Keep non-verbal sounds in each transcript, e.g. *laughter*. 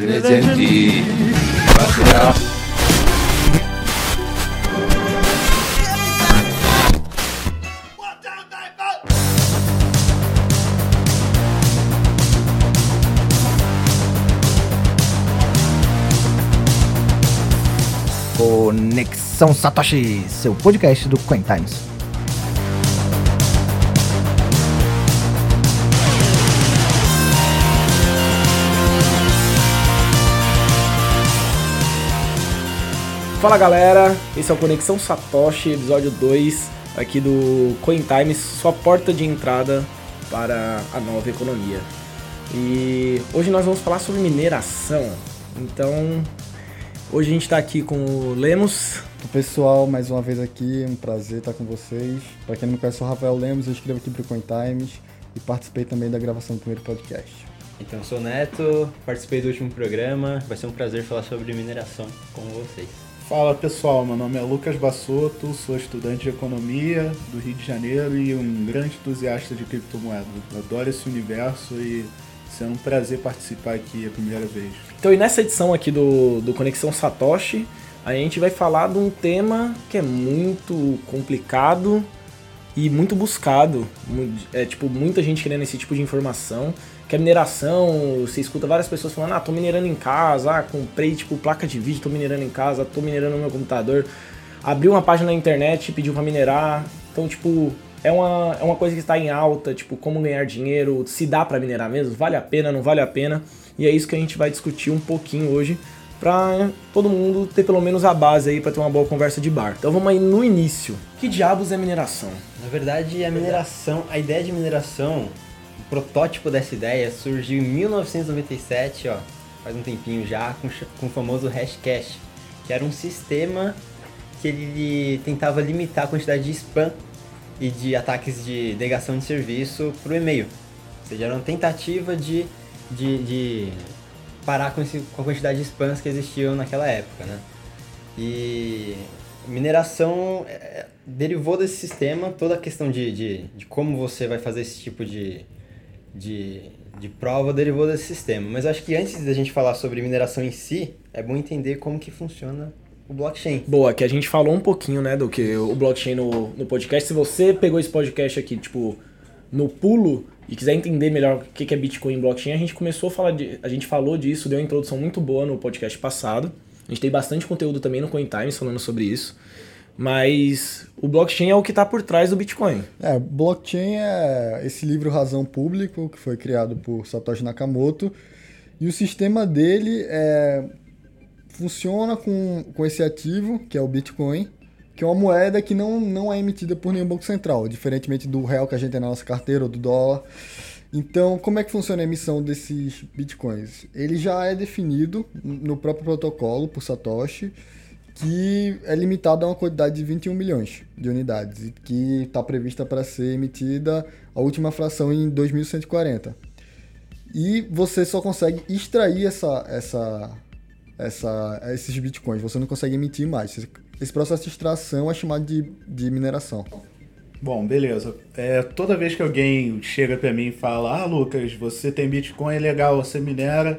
presenti. Passerà. Conexão Satoshi, seu podcast do Coin Times. Fala galera, esse é o Conexão Satoshi, episódio 2 aqui do Coin Times, sua porta de entrada para a nova economia. E hoje nós vamos falar sobre mineração. Então, hoje a gente está aqui com o Lemos. O pessoal, mais uma vez aqui, um prazer estar com vocês. Para quem não me conhece, eu sou o Rafael Lemos, eu escrevo aqui para o Coin Times e participei também da gravação do primeiro podcast. Então, sou Neto, participei do último programa, vai ser um prazer falar sobre mineração com vocês. Fala pessoal, meu nome é Lucas Bassotto, sou estudante de economia do Rio de Janeiro e um grande entusiasta de criptomoedas. Adoro esse universo e sendo um prazer participar aqui a primeira vez. Então, e nessa edição aqui do, do Conexão Satoshi, a gente vai falar de um tema que é muito complicado e muito buscado. É tipo, muita gente querendo esse tipo de informação. Que é mineração, você escuta várias pessoas falando, ah, tô minerando em casa, ah, comprei tipo placa de vídeo, tô minerando em casa, tô minerando no meu computador. Abriu uma página na internet pediu para minerar. Então, tipo, é uma, é uma coisa que está em alta, tipo, como ganhar dinheiro, se dá para minerar mesmo, vale a pena, não vale a pena. E é isso que a gente vai discutir um pouquinho hoje para todo mundo ter pelo menos a base aí para ter uma boa conversa de bar. Então vamos aí no início. Que diabos é mineração? Na verdade, a mineração, a ideia de mineração, protótipo dessa ideia surgiu em 1997, ó, faz um tempinho já, com, com o famoso Hashcash, que era um sistema que ele tentava limitar a quantidade de spam e de ataques de negação de serviço para o e-mail. Ou seja, era uma tentativa de, de, de parar com, esse, com a quantidade de spams que existiam naquela época, né? E mineração é, derivou desse sistema, toda a questão de, de, de, como você vai fazer esse tipo de, de, de prova derivou desse sistema. Mas acho que antes da gente falar sobre mineração em si, é bom entender como que funciona o blockchain. Boa, que a gente falou um pouquinho, né, do que o blockchain no, no podcast. Se você pegou esse podcast aqui, tipo, no pulo, e quiser entender melhor o que é Bitcoin e blockchain, a gente começou a falar de, a gente falou disso, deu uma introdução muito boa no podcast passado. A gente tem bastante conteúdo também no CoinTimes falando sobre isso. Mas o blockchain é o que está por trás do Bitcoin. É, blockchain é esse livro Razão Público que foi criado por Satoshi Nakamoto e o sistema dele é, funciona com, com esse ativo que é o Bitcoin que é uma moeda que não, não é emitida por nenhum banco central, diferentemente do real que a gente tem na nossa carteira ou do dólar. Então, como é que funciona a emissão desses bitcoins? Ele já é definido no próprio protocolo por Satoshi, que é limitado a uma quantidade de 21 milhões de unidades e que está prevista para ser emitida a última fração em 2140. E você só consegue extrair essa, essa, essa, esses bitcoins, você não consegue emitir mais. Esse processo de extração é chamado de, de mineração. Bom, beleza. É, toda vez que alguém chega para mim e fala, ah, Lucas, você tem Bitcoin, é legal, você minera,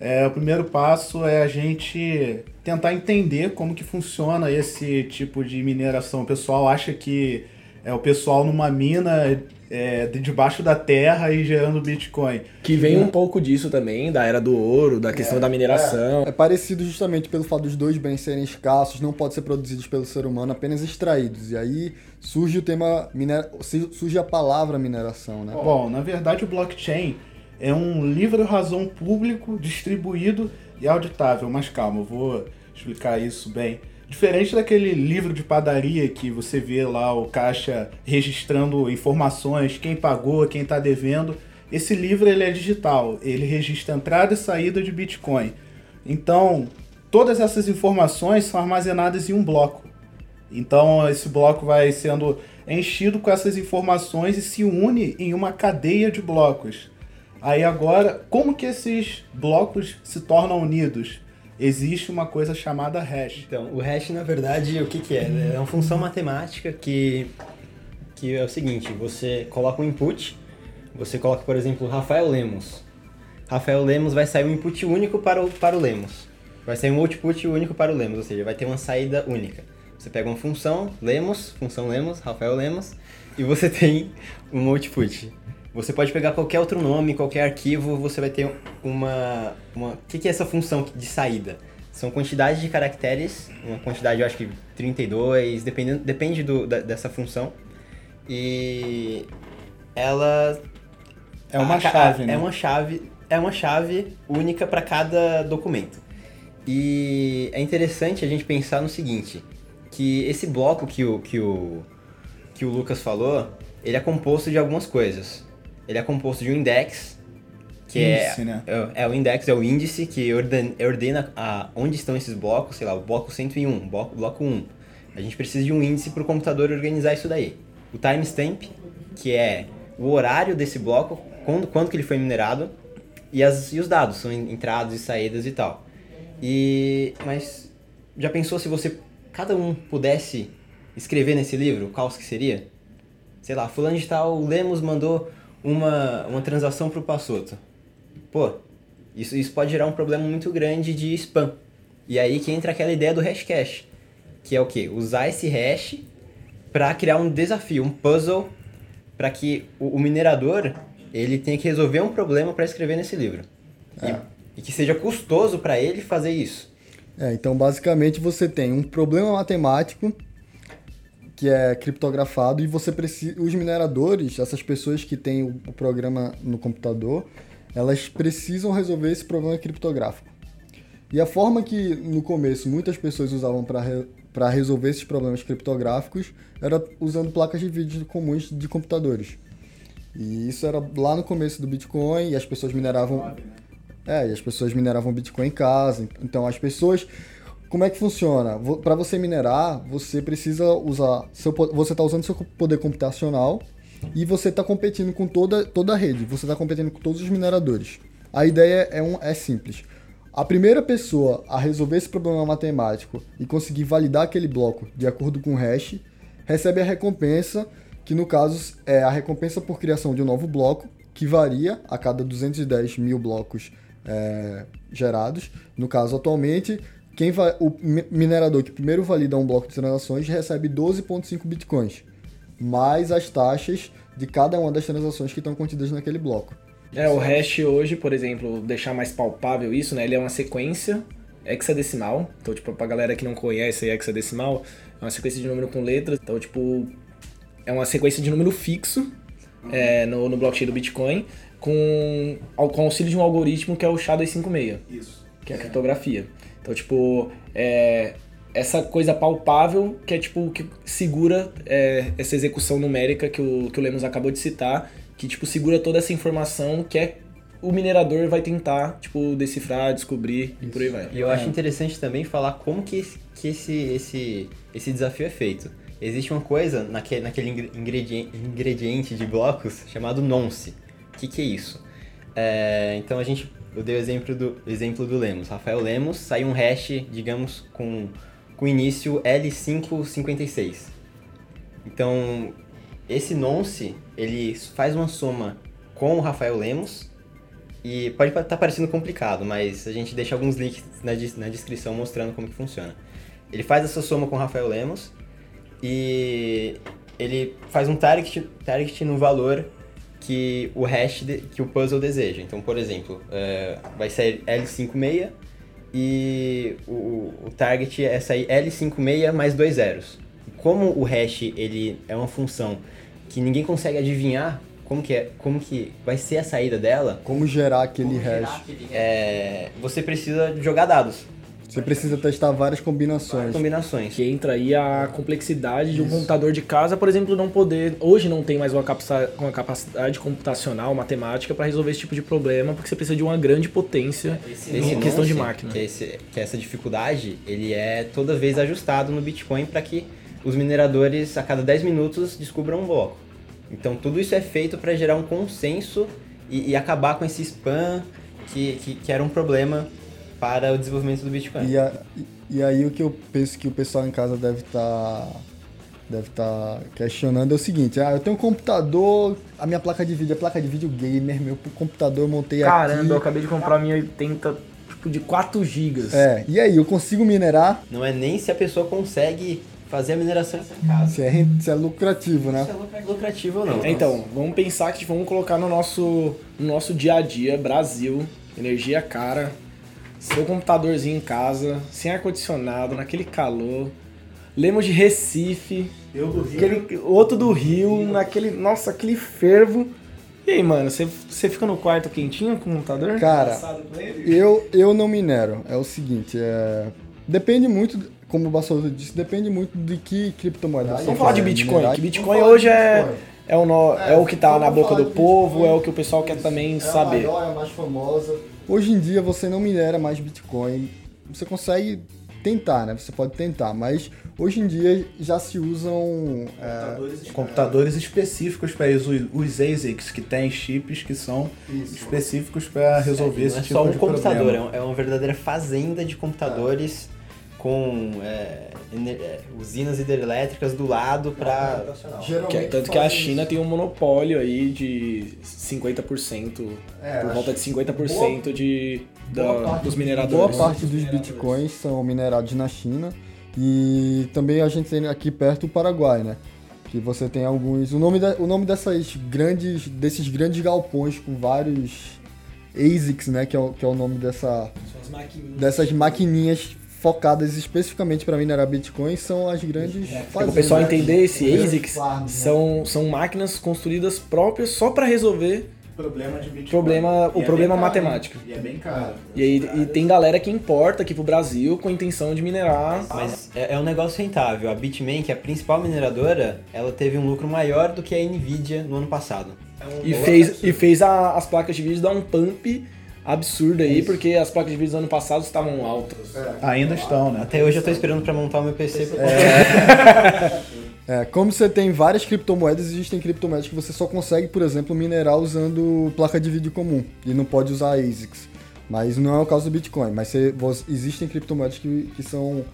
é, o primeiro passo é a gente tentar entender como que funciona esse tipo de mineração. O pessoal acha que é o pessoal numa mina é, de debaixo da terra e gerando Bitcoin. Que vem um pouco disso também, da era do ouro, da questão é, da mineração. É, é, parecido justamente pelo fato dos dois bens serem escassos, não podem ser produzidos pelo ser humano, apenas extraídos. E aí surge o tema, minera... surge a palavra mineração, né? Bom, na verdade o blockchain é um livro-razão público distribuído e auditável. Mas calma, eu vou explicar isso bem. Diferente daquele livro de padaria que você vê lá o caixa registrando informações, quem pagou, quem está devendo, esse livro ele é digital, ele registra entrada e saída de Bitcoin. Então, todas essas informações são armazenadas em um bloco. Então, esse bloco vai sendo enchido com essas informações e se une em uma cadeia de blocos. Aí agora, como que esses blocos se tornam unidos? existe uma coisa chamada hash. Então, o hash, na verdade, o que, que é? É uma função matemática que, que é o seguinte, você coloca um input, você coloca, por exemplo, Rafael Lemos. Rafael Lemos vai sair um input único para o, para o Lemos. Vai sair um output único para o Lemos, ou seja, vai ter uma saída única. Você pega uma função, Lemos, função Lemos, Rafael Lemos, e você *laughs* tem um output. Você pode pegar qualquer outro nome, qualquer arquivo, você vai ter uma... uma... O que, que é essa função de saída? São quantidades de caracteres, uma quantidade eu acho que 32, dependendo, depende do, da, dessa função. E ela É uma a- chave, a- né? É uma chave, é uma chave única para cada documento. E é interessante a gente pensar no seguinte, que esse bloco que o, que o, que o Lucas falou, ele é composto de algumas coisas. Ele é composto de um index, que Índice, é, né? é, é o index, é o índice que ordena, ordena a, onde estão esses blocos, sei lá, o bloco 101, bloco, bloco 1. A gente precisa de um índice para o computador organizar isso daí. O timestamp, que é o horário desse bloco, quando, quando que ele foi minerado, e, as, e os dados, são en- entradas e saídas e tal. E, mas já pensou se você, cada um pudesse escrever nesse livro, qual que seria? Sei lá, fulano de tal, o Lemos mandou uma, uma transação pro Passoto. Pô, isso, isso pode gerar um problema muito grande de spam. E aí que entra aquela ideia do hashcash, que é o quê? Usar esse hash para criar um desafio, um puzzle, para que o, o minerador ele tenha que resolver um problema para escrever nesse livro. E- É. E, que seja custoso para ele fazer isso. É, então basicamente você tem um problema matemático que é criptografado e você precisa, os mineradores, essas pessoas que têm o, programa no computador, elas precisam resolver esse problema criptográfico. E a forma que no começo muitas pessoas usavam para re, resolver esses problemas criptográficos era usando placas de vídeo comuns de computadores. E isso era lá no começo do Bitcoin e as pessoas mineravam é, e as pessoas mineravam Bitcoin em casa. Então as pessoas. Como é que funciona? Para você minerar, você precisa usar. Seu, você está usando seu poder computacional e você está competindo com toda, toda a rede. Você está competindo com todos os mineradores. A ideia é, um, é simples. A primeira pessoa a resolver esse problema matemático e conseguir validar aquele bloco de acordo com o hash recebe a recompensa, que no caso é a recompensa por criação de um novo bloco, que varia a cada 210 mil blocos é, gerados. No caso, atualmente, quem vai, o mi- minerador que primeiro valida um bloco de transações recebe 12,5 bitcoins, mais as taxas de cada uma das transações que estão contidas naquele bloco. É, o hash hoje, por exemplo, deixar mais palpável isso, né? Ele é uma sequência hexadecimal. Então, tipo, pra galera que não conhece hexadecimal, é uma sequência de número com letras. Então, tipo, é uma sequência de número fixo é, no, no blockchain do Bitcoin com, com auxílio de um algoritmo que é o SHA-256 Isso. que é a criptografia. Então, tipo, é, essa coisa palpável que é, tipo, que segura é, essa execução numérica que o, que o Lemos acabou de citar, que, tipo, segura toda essa informação que é o minerador vai tentar, tipo, decifrar, descobrir e por aí vai. E eu acho interessante também falar como que, esse- que esse, esse, esse desafio é feito. Existe uma coisa naquele, naquele ingre- ingrediente, ingrediente de blocos chamado nonce. O que, que é isso? É, então a gente, eu dei o exemplo do, exemplo do Lemos. Rafael Lemos saiu um hash, digamos, com, com início L556. Então, esse nonce, ele faz uma soma com o Rafael Lemos e pode estar parecendo complicado, mas a gente deixa alguns links na, na descrição mostrando como que funciona. Ele faz essa soma com o Rafael Lemos e ele faz um target, target no valor que o hash de- que o puzzle deseja. Então, por exemplo, é, vai sair L56 e o, o target é sair L56 mais dois zeros. E Como o hash ele é uma função que ninguém consegue adivinhar como que, é, como que vai ser a saída dela, Como gerar aquele hash? é, você precisa jogar dados, Você precisa testar várias combinações. combinações. Que entra aí a complexidade de um computador de casa, por exemplo, não poder. Hoje não tem mais uma, capaci- uma capacidade computacional, matemática, para resolver esse tipo de problema, porque você precisa de uma grande potência em questão de máquina. Que, é esse- que essa dificuldade, ele é toda vez ajustado no Bitcoin para que os mineradores, a cada 10 minutos, descubram um bloco. Então, tudo isso é feito para gerar um consenso e, e acabar com esse spam que, que, que era um problema para o desenvolvimento do Bitcoin. E, a- e- aí o que eu penso que o pessoal em casa deve estar deve estar questionando é o seguinte: ah, eu tenho um computador, a minha placa de vídeo é placa de vídeo gamer, meu computador eu montei Caramba, aqui. eu acabei de comprar a minha 80, tipo, de 4 GB. É, e aí, eu consigo minerar Não é nem se a pessoa consegue fazer a mineração em casa. se é, se é lucrativo, né? Se é lucra- lucrativo ou não. Então, vamos pensar que tipo, vamos colocar no nosso, no nosso dia a dia, Brasil, energia cara, seu computadorzinho em casa, sem ar-condicionado, naquele calor. Lemos de Recife, Eu do Rio. aquele, outro do Rio, naquele. Nossa, aquele fervo. E aí, mano, você, você fica no quarto quentinho com o computador? Cara, eu, eu não minero. É o seguinte, é... depende muito, como o Bassoso disse, depende muito de que criptomoeda. você Vamos falar de Bitcoin, minerar. que Bitcoin Vamos hoje é, Bitcoin. é, o no- é o que tá na boca do povo, Bitcoin. é o que o pessoal quer também É a saber. maior, é a mais famosa. Hoje em dia você não minera mais Bitcoin. Você consegue tentar, né? Você pode tentar, mas hoje em dia já se usam. é, Computadores, computadores específicos para isso, os ASICs, que tem chips que são específicos para resolver não esse é tipo só um de computador, problema. é um- é uma verdadeira fazenda de computadores com é, ener- é, usinas hidrelétricas do lado para Que é- tanto que a China tem um monopólio aí de 50%, É, por volta de 50% de, da- dos Boa mineradores. parte dos bitcoins são minerados na China e também a gente tem aqui perto o Paraguai, né? Que você tem alguns. O nome, da- o nome dessas grandes, desses grandes galpões com vários ASICs, né? Que é o, que é o nome dessa, dessas maquininhas focadas especificamente para minerar bitcoins são as grandes. Para o fazendas. pessoal entender, esse ASICs farms, né? são, são máquinas construídas próprias só para resolver Problema de Bitcoin. Problema- o E é problema caro, matemático. E é bem caro. E aí e tem galera que importa aqui pro Brasil com a intenção de minerar. Mas é, é um negócio rentável. A Bitmain, que é a principal mineradora, ela teve um lucro maior do que a Nvidia no ano passado. E fez, e fez a- as placas de vídeo dar um pump absurdo aí, porque as placas de vídeo do ano passado estavam altas. Ainda estão, né? Até hoje eu tô esperando para montar o meu PC. pra- *laughs* É, como você tem várias criptomoedas, existem criptomoedas que você só consegue, por exemplo, minerar usando placa de vídeo comum e não pode usar ASICs. Mas não é o caso do Bitcoin. Mas você- você- existem criptomoedas que, que são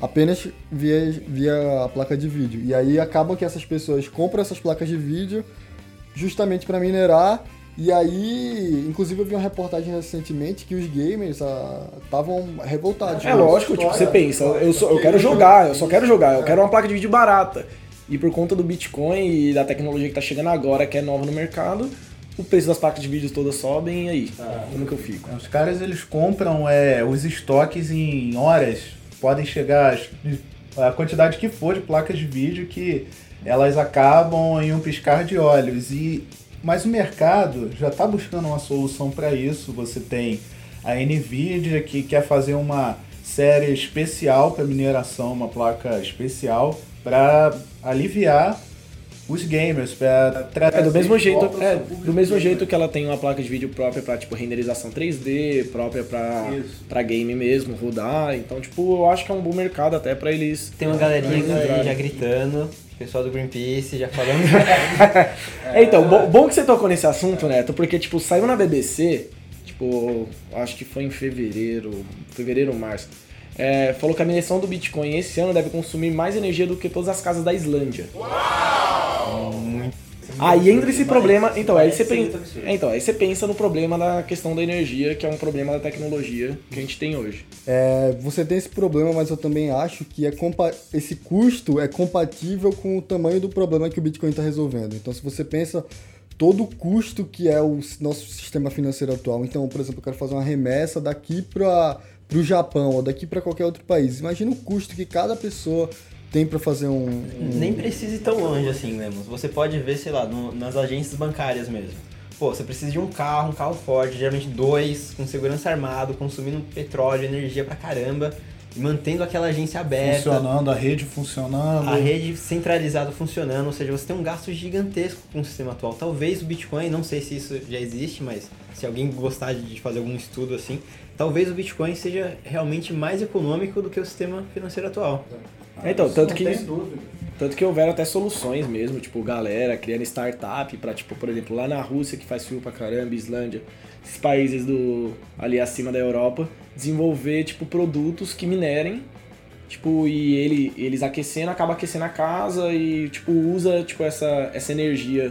apenas via, via a placa de vídeo. E aí acaba que essas pessoas compram essas placas de vídeo justamente para minerar. E aí, inclusive eu vi uma reportagem recentemente que os gamers estavam revoltados. É lógico, tipo, você história. pensa, eu, sou- eu quero jogar, eu só quero jogar, eu quero uma placa de vídeo barata. E por conta do Bitcoin e da tecnologia que tá chegando agora, que é nova no mercado, o preço das placas de vídeo todas sobem, e aí? Como que eu fico? Os caras eles compram é, os estoques em horas, podem chegar a quantidade que for de placas de vídeo que elas acabam em um piscar de olhos. E mas o mercado já está buscando uma solução para isso. Você tem a Nvidia que quer fazer uma série especial para mineração, uma placa especial para aliviar os gamers, para trazer É do mesmo jeito, é, do mesmo gamer. jeito que ela tem uma placa de vídeo própria pra, tipo, renderização 3D, própria pra, Isso. pra game mesmo, rodar. Então, tipo, eu acho que é um bom mercado até pra eles. Tem uma galerinha aí já gritando, pessoal do Greenpeace já falando. *laughs* É, então, bo- bom que você tocou nesse assunto, Neto, porque, tipo, saiu na BBC, tipo, acho que foi em fevereiro, fevereiro ou março, é, falou que a mineração do Bitcoin esse ano deve consumir mais energia do que todas as casas da Islândia. Aí entra esse problema, então aí você pensa, é, então, aí você pensa no problema da questão da energia, que é um problema da tecnologia que a gente tem hoje. É, você tem esse problema, mas eu também acho que é compa- esse custo é compatível com o tamanho do problema que o Bitcoin está resolvendo. Então, se você pensa todo o custo que é o nosso sistema financeiro atual, então, por exemplo, eu quero fazer uma remessa daqui para o Japão ou daqui para qualquer outro país. Imagina o custo que cada pessoa tem para fazer um, um- Nem precisa ir tão longe assim, Lemos. Você pode ver, sei lá, no- nas agências bancárias mesmo. Pô, você precisa de um carro, um carro forte, geralmente dois, com segurança armado, consumindo petróleo, energia pra caramba, e mantendo aquela agência aberta. funcionando, a rede funcionando. A rede centralizada funcionando, ou seja, você tem um gasto gigantesco com o sistema atual. Talvez o Bitcoin, não sei se isso já existe, mas se alguém gostar de fazer algum estudo assim, talvez o Bitcoin seja realmente mais econômico do que o sistema financeiro atual. É, então, tanto que, tanto que houveram até soluções mesmo, tipo, galera criando startup pra, tipo, por exemplo, lá na Rússia, que faz frio pra caramba, Islândia, esses países do ali acima da Europa, desenvolver, tipo, produtos que minerem Tipo, e ele, eles aquecendo, acaba aquecendo a casa e, tipo, usa, tipo, essa, essa energia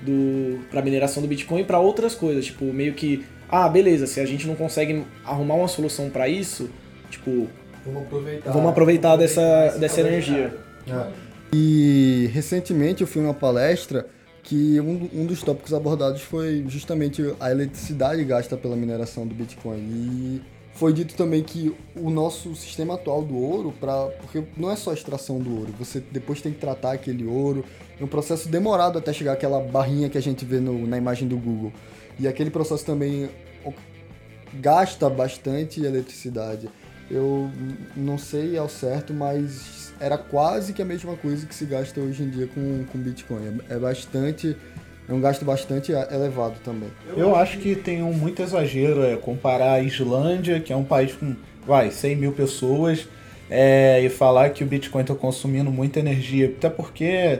do, pra mineração do Bitcoin para outras coisas. Tipo, meio que, ah, beleza, se a gente não consegue arrumar uma solução para isso, tipo, Vamos aproveitar. vamos aproveitar dessa, dessa energia. É. E recentemente eu fui numa palestra que um, um dos tópicos abordados foi justamente a eletricidade gasta pela mineração do Bitcoin. E foi dito também que o nosso sistema atual do ouro, pra, porque não é só a extração do ouro, você depois tem que tratar aquele ouro, é um processo demorado até chegar aquela barrinha que a gente vê no, na imagem do Google. E aquele processo também gasta bastante eletricidade. Eu não sei ao certo, mas era quase que a mesma coisa que se gasta hoje em dia com, com Bitcoin. É, é bastante. É um gasto bastante elevado também. Eu acho que tem um muito exagero é, comparar a Islândia, que é um país com, vai, 100 mil pessoas, é, e falar que o Bitcoin está consumindo muita energia. Até porque,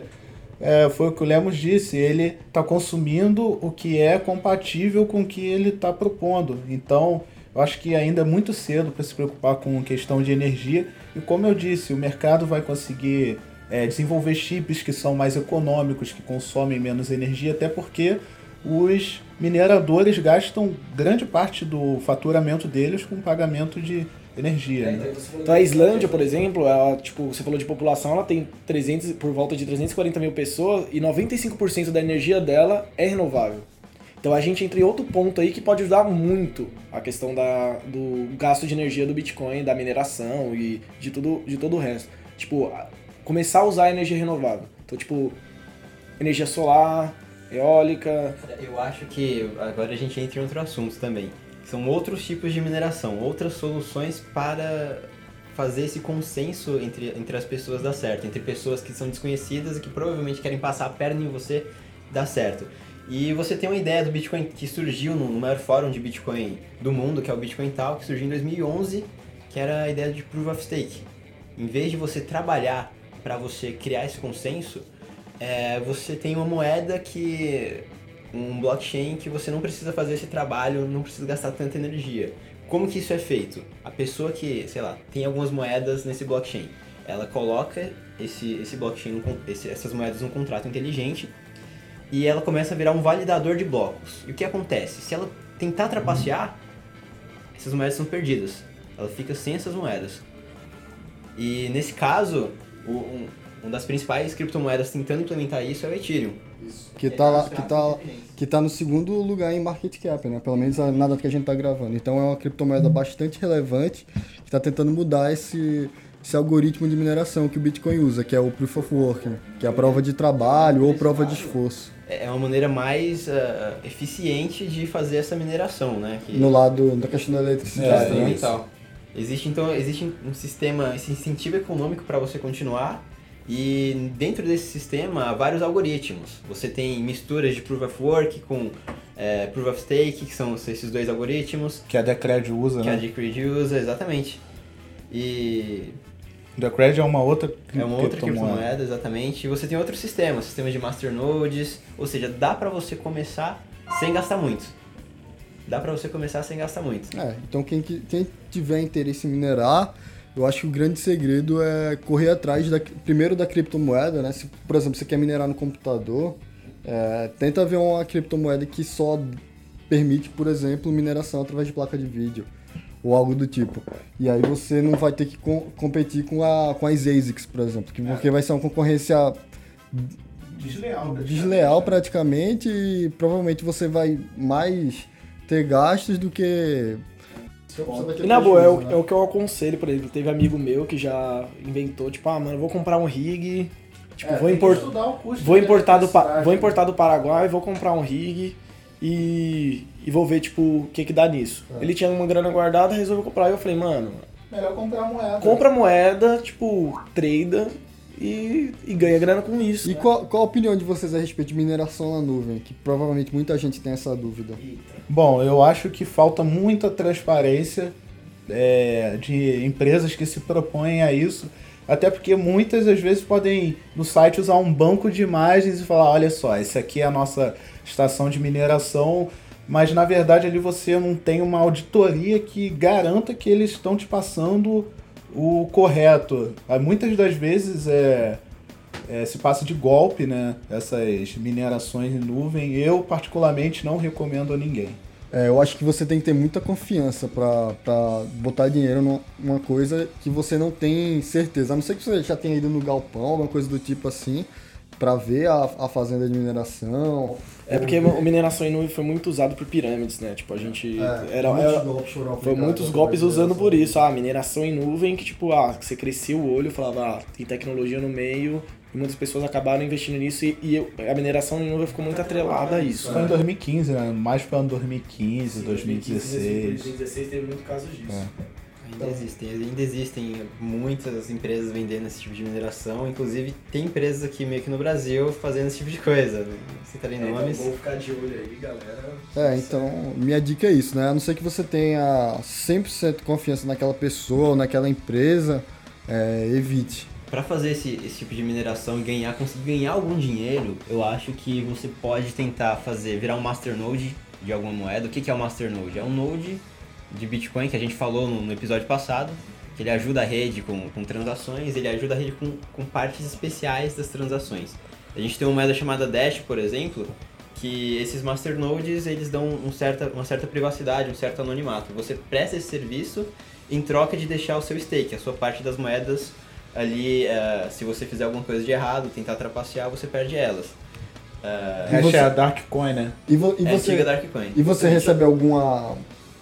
é, foi o que o Lemos disse, ele está consumindo o que é compatível com o que ele está propondo. Então, eu acho que ainda é muito cedo para se preocupar com questão de energia. E como eu disse, o mercado vai conseguir é, desenvolver chips que são mais econômicos, que consomem menos energia, até porque os mineradores gastam grande parte do faturamento deles com pagamento de energia. né? Então a Islândia, por exemplo, ela, tipo, você falou de população, ela tem 300, por volta de 340 mil pessoas e 95% da energia dela é renovável. Então a gente entra em outro ponto aí que pode ajudar muito a questão da, do gasto de energia do Bitcoin, da mineração e de tudo, de todo o resto. Tipo, começar a usar energia renovável. Então, tipo, energia solar, eólica. Eu acho que agora a gente entra em outro assunto também. São outros tipos de mineração, outras soluções para fazer esse consenso entre, entre as pessoas dar certo, entre pessoas que são desconhecidas e que provavelmente querem passar a perna em você dar certo. E você tem uma ideia do Bitcoin que surgiu no, maior fórum de Bitcoin do mundo, que é o Bitcoin Tal, que surgiu em 2011, que era a ideia de Proof of Stake. Em vez de você trabalhar para você criar esse consenso, é, você tem uma moeda que um blockchain que você não precisa fazer esse trabalho, não precisa gastar tanta energia. Como que isso é feito? A pessoa que, sei lá, tem algumas moedas nesse blockchain, ela coloca esse, esse blockchain, esse- essas moedas num contrato inteligente e ela começa a virar um validador de blocos. E o que acontece? Se ela tentar trapacear, essas moedas são perdidas. Ela fica sem essas moedas. E nesse caso, o- um, uma das principais criptomoedas tentando implementar isso é o Ethereum. Que tá, lá, que, tá, que tá no segundo lugar em market cap, né? Pelo menos na data que a gente tá gravando. Então é uma criptomoeda bastante relevante que tá tentando mudar esse, esse algoritmo de mineração que o Bitcoin usa, que é o Proof of Work, né? que é a prova de trabalho ou prova de esforço. É é uma maneira mais ah, eficiente de fazer essa mineração, né? Que No lado da questão da É, eletricidade. né? isso. tal. Existe então existe um sistema, esse incentivo econômico para você continuar e dentro desse sistema há vários algoritmos. Você tem misturas de proof of work com eh, proof of stake, que são esses dois algoritmos, Que a Decred usa, que a né? Decred usa, exatamente. E Decred é uma outra é uma outra criptomoeda. criptomoeda, exatamente. E você tem outros sistemas, sistemas de masternodes, ou seja, dá para você começar sem gastar muito. Dá para você começar sem gastar muito. É, então quem, que- quem tiver interesse em minerar, eu acho que o grande segredo é correr atrás da, primeiro da criptomoeda, né? Se, por exemplo, você quer minerar no computador, é, tenta ver uma criptomoeda que só permite, por exemplo, mineração através de placa de vídeo ou algo do tipo. E aí você não vai ter que com- competir com, a, com as ASICs, por exemplo, que, porque vai ser uma concorrência Desleal. né? desleal praticamente e provavelmente você vai mais ter gastos do que. E na boa, é o, é o que eu aconselho, por exemplo, teve amigo meu que já inventou, tipo, ah, mano, eu vou comprar um rig, tipo, É, vou, tem que impor- estudar o custo vou, importar do, vou né? importar do Paraguai, vou comprar um rig e, e vou ver, tipo, o que que dá nisso. É. Ele tinha uma grana guardada, resolveu comprar, e eu falei, mano, Melhor comprar moeda. compra moeda, tipo, trada e, e ganha grana com isso. E qual, qual a opinião de vocês a respeito de mineração na nuvem? Que provavelmente muita gente tem essa dúvida. Bom, eu acho que falta muita transparência é, de empresas que se propõem a isso. Até porque muitas às vezes podem no site usar um banco de imagens e falar, olha só, esse aqui é a nossa estação de mineração, mas na verdade ali você não tem uma auditoria que garanta que eles estão te passando o correto. Muitas das vezes é, é, se passa de golpe, né? Essas minerações em nuvem. Eu, particularmente, não recomendo a ninguém. É, eu acho que você tem que ter muita confiança pra botar dinheiro numa- numa coisa que você não tem certeza. A não ser que você já tenha ido no galpão, alguma coisa do tipo assim, pra ver a, a fazenda de mineração. É porque o mineração em nuvem foi muito usado por pirâmides, né? Tipo, a gente. era, era- foi muitos golpes usando por isso. Ah, mineração em nuvem, que tipo, ah, você crescia o olho, falava, ah, tem tecnologia no meio, e muitas pessoas acabaram investindo nisso, e, e a mineração em nuvem ficou muito atrelada a isso. Foi em 2015, né? Mais para ano 2015, 2016. 2016 teve muito caso disso. É. Ainda existem, ainda existem muitas empresas vendendo esse tipo de mineração, inclusive tem empresas aqui meio que no Brasil fazendo esse tipo de coisa. Não citarei então nomes. ficar de olho aí, galera. É, então, minha dica é isso, né? A não ser que você tenha 100% confiança naquela pessoa ou naquela empresa, é, evite. Para fazer esse, esse tipo de mineração e ganhar, conseguir ganhar algum dinheiro, eu acho que você pode tentar fazer, virar um masternode de alguma moeda. O que, que é o masternode? É um node de Bitcoin que a gente falou no, no episódio passado, que ele ajuda a rede com, com transações, ele ajuda a rede com, com partes especiais das transações. A gente tem uma moeda chamada Dash, por exemplo, que esses masternodes eles dão um certa, uma certa privacidade, um certo anonimato. Você presta esse serviço em troca de deixar o seu stake, a sua parte das moedas ali, eh, se você fizer alguma coisa de errado, tentar trapacear, você perde elas. E Essa você- é a Darkcoin, né? E, vo- e é você, Darkcoin. e você recebe alguma,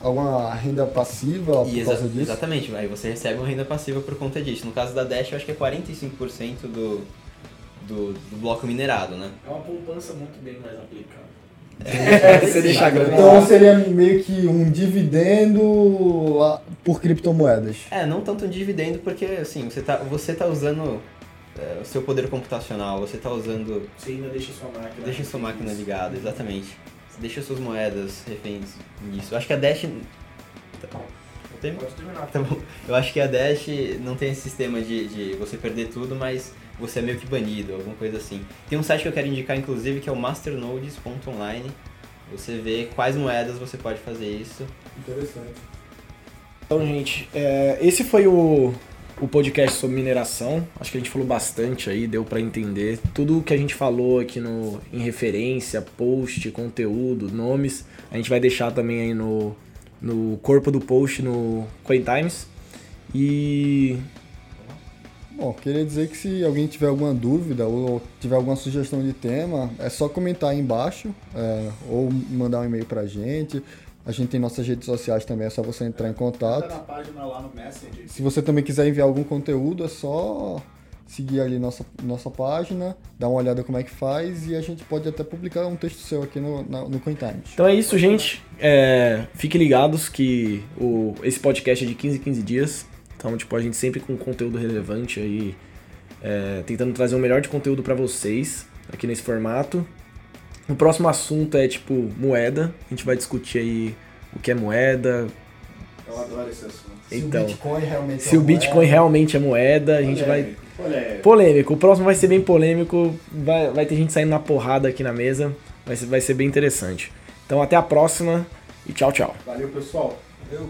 alguma renda passiva por E exa- causa disso? Exatamente, aí você recebe uma renda passiva por conta disso. No caso da Dash, eu acho que é 45% do, do, do bloco minerado, né? É uma poupança muito bem mais aplicada. Você deixa a grana Então seria meio que um dividendo por criptomoedas. É, não tanto um dividendo, porque assim, você tá, você tá usando é, o seu poder computacional, você tá usando. Você ainda deixa sua máquina. Deixa sua máquina ligada, exatamente. Você deixa suas moedas reféns nisso. Eu acho que a Dash. Tá. O tempo? Pode terminar. Tá bom. Eu acho que a Dash não tem esse sistema de, de você perder tudo, mas você é meio que banido, alguma coisa assim. Tem um site que eu quero indicar, inclusive, que é o masternodes.online. Você vê quais moedas você pode fazer isso. Interessante. Então, gente, é, esse foi o, o podcast sobre mineração. Acho que a gente falou bastante aí, deu pra entender. Tudo que a gente falou aqui no, em referência, post, conteúdo, nomes, a gente vai deixar também aí no, no corpo do post no Coin Times. E Bom, queria dizer que se alguém tiver alguma dúvida ou tiver alguma sugestão de tema, é só comentar aí embaixo é, ou mandar um e-mail pra gente. A gente tem nossas redes sociais também, é só você entrar em Tá contato. na página lá no Messenger. Se você também quiser enviar algum conteúdo, é só seguir ali nossa, nossa página, dar uma olhada como é que faz e a gente pode até publicar um texto seu aqui no, na- no CoinTimes. Então é isso, gente. É, fiquem ligados que o, esse podcast é de 15 em 15 dias. Então, tipo, a gente sempre com conteúdo relevante aí, é, tentando trazer o melhor de conteúdo pra vocês aqui nesse formato. O próximo assunto é, tipo, moeda. A gente vai discutir aí o que é moeda. Eu adoro esse assunto. Então, Bitcoin realmente se o Bitcoin realmente é moeda, a gente vai... Polêmico. Polêmico. O próximo vai ser bem polêmico. Vai, vai ter gente saindo na porrada aqui na mesa. Vai ser, vai ser bem interessante. Então, até a próxima e tchau, tchau. Valeu, pessoal. Valeu.